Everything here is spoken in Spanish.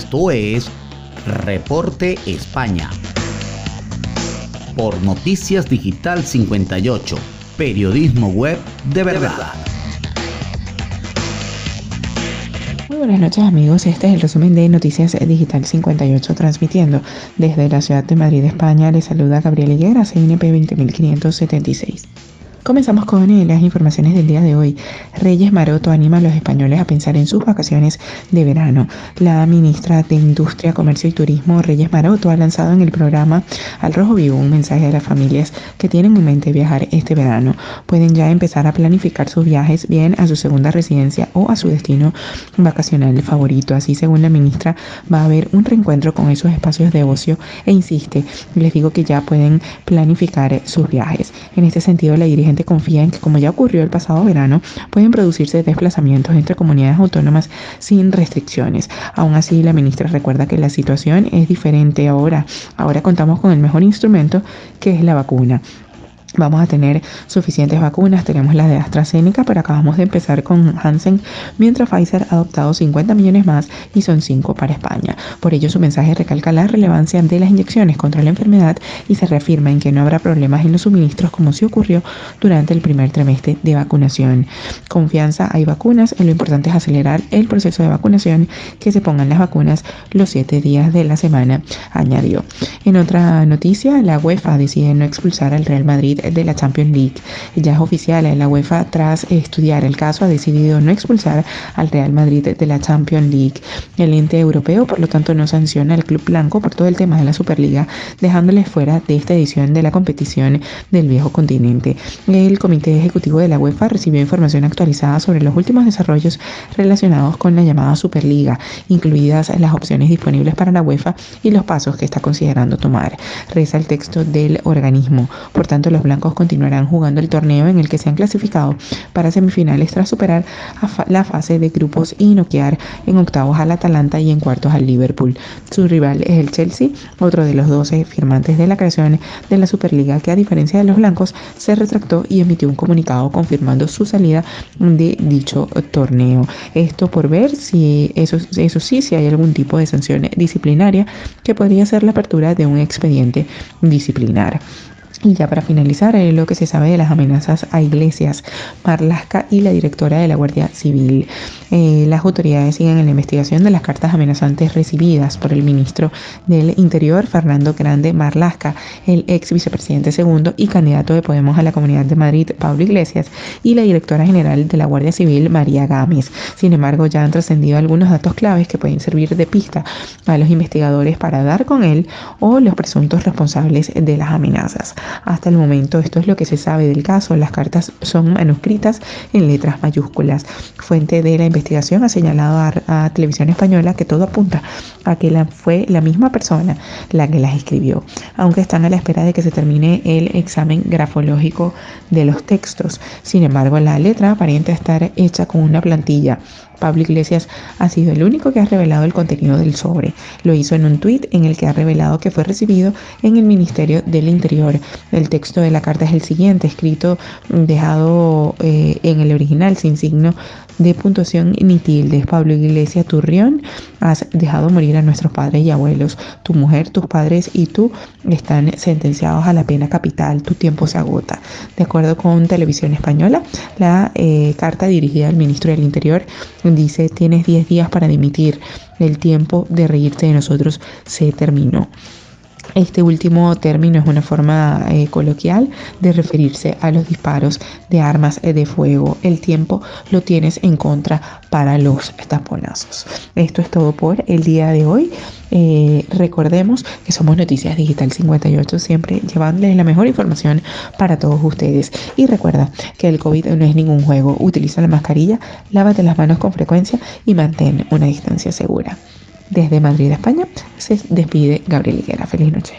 Esto es Reporte España. Por Noticias Digital 58, periodismo web de verdad. Muy buenas noches amigos, este es el resumen de Noticias Digital 58 transmitiendo desde la ciudad de Madrid, España. Les saluda Gabriel Higuera, CNP 20576. Comenzamos con las informaciones del día de hoy. Reyes Maroto anima a los españoles a pensar en sus vacaciones de verano. La ministra de Industria, Comercio y Turismo, Reyes Maroto, ha lanzado en el programa Al Rojo Vivo un mensaje a las familias que tienen en mente viajar este verano. Pueden ya empezar a planificar sus viajes bien a su segunda residencia o a su destino vacacional favorito. Así, según la ministra, va a haber un reencuentro con esos espacios de ocio e insiste, les digo que ya pueden planificar sus viajes. En este sentido, la dirigente confía en que, como ya ocurrió el pasado verano, pueden producirse desplazamientos entre comunidades autónomas sin restricciones. Aún así, la ministra recuerda que la situación es diferente ahora. Ahora contamos con el mejor instrumento que es la vacuna. Vamos a tener suficientes vacunas, tenemos la de AstraZeneca, pero acabamos de empezar con Hansen, mientras Pfizer ha adoptado 50 millones más y son 5 para España. Por ello, su mensaje recalca la relevancia de las inyecciones contra la enfermedad y se reafirma en que no habrá problemas en los suministros como sí ocurrió durante el primer trimestre de vacunación. Confianza, hay vacunas, lo importante es acelerar el proceso de vacunación, que se pongan las vacunas los 7 días de la semana, añadió. En otra noticia, la UEFA decide no expulsar al Real Madrid de la Champions League. Ya es oficial, la UEFA tras estudiar el caso ha decidido no expulsar al Real Madrid de la Champions League. El ente europeo, por lo tanto, no sanciona al club blanco por todo el tema de la Superliga, dejándoles fuera de esta edición de la competición del viejo continente. El Comité Ejecutivo de la UEFA recibió información actualizada sobre los últimos desarrollos relacionados con la llamada Superliga, incluidas las opciones disponibles para la UEFA y los pasos que está considerando tomar. Reza el texto del organismo. Por tanto, los blancos continuarán jugando el torneo en el que se han clasificado para semifinales tras superar la fase de grupos y noquear en octavos al Atalanta y en cuartos al Liverpool. Su rival es el Chelsea, otro de los 12 firmantes de la creación de la Superliga que a diferencia de los blancos se retractó y emitió un comunicado confirmando su salida de dicho torneo. Esto por ver si eso, eso sí, si hay algún tipo de sanción disciplinaria que podría ser la apertura de un expediente disciplinar. Y ya para finalizar, eh, lo que se sabe de las amenazas a iglesias, Marlasca y la directora de la Guardia Civil. Eh, las autoridades siguen en la investigación de las cartas amenazantes recibidas por el ministro del Interior, Fernando Grande Marlasca, el ex vicepresidente segundo y candidato de Podemos a la Comunidad de Madrid, Pablo Iglesias, y la directora general de la Guardia Civil, María Gámez. Sin embargo, ya han trascendido algunos datos claves que pueden servir de pista a los investigadores para dar con él o los presuntos responsables de las amenazas. Hasta el momento esto es lo que se sabe del caso. Las cartas son manuscritas en letras mayúsculas. Fuente de la investigación ha señalado a, Televisión Española que todo apunta a que la, fue la misma persona la que las escribió, aunque están a la espera de que se termine el examen grafológico de los textos. Sin embargo, la letra aparenta estar hecha con una plantilla Pablo Iglesias ha sido el único que ha revelado el contenido del sobre. Lo hizo en un tuit en el que ha revelado que fue recibido en el Ministerio del Interior. El texto de la carta es el siguiente, escrito dejado eh, en el original sin signo de puntuación ni tildes. Pablo Iglesias Turrión, has dejado morir a nuestros padres y abuelos. Tu mujer, tus padres y tú están sentenciados a la pena capital. Tu tiempo se agota. De acuerdo con Televisión Española, la eh, carta dirigida al ministro del Interior dice, tienes 10 días para dimitir. El tiempo de reírte de nosotros se terminó. Este último término es una forma eh, coloquial de referirse a los disparos de armas de fuego. El tiempo lo tienes en contra para los taponazos. Esto es todo por el día de hoy. Eh, recordemos que somos Noticias Digital 58, siempre llevándoles la mejor información para todos ustedes. Y recuerda que el COVID no es ningún juego. Utiliza la mascarilla, lávate las manos con frecuencia y mantén una distancia segura. Desde Madrid, España, se despide Gabriel Higuera. Feliz noche.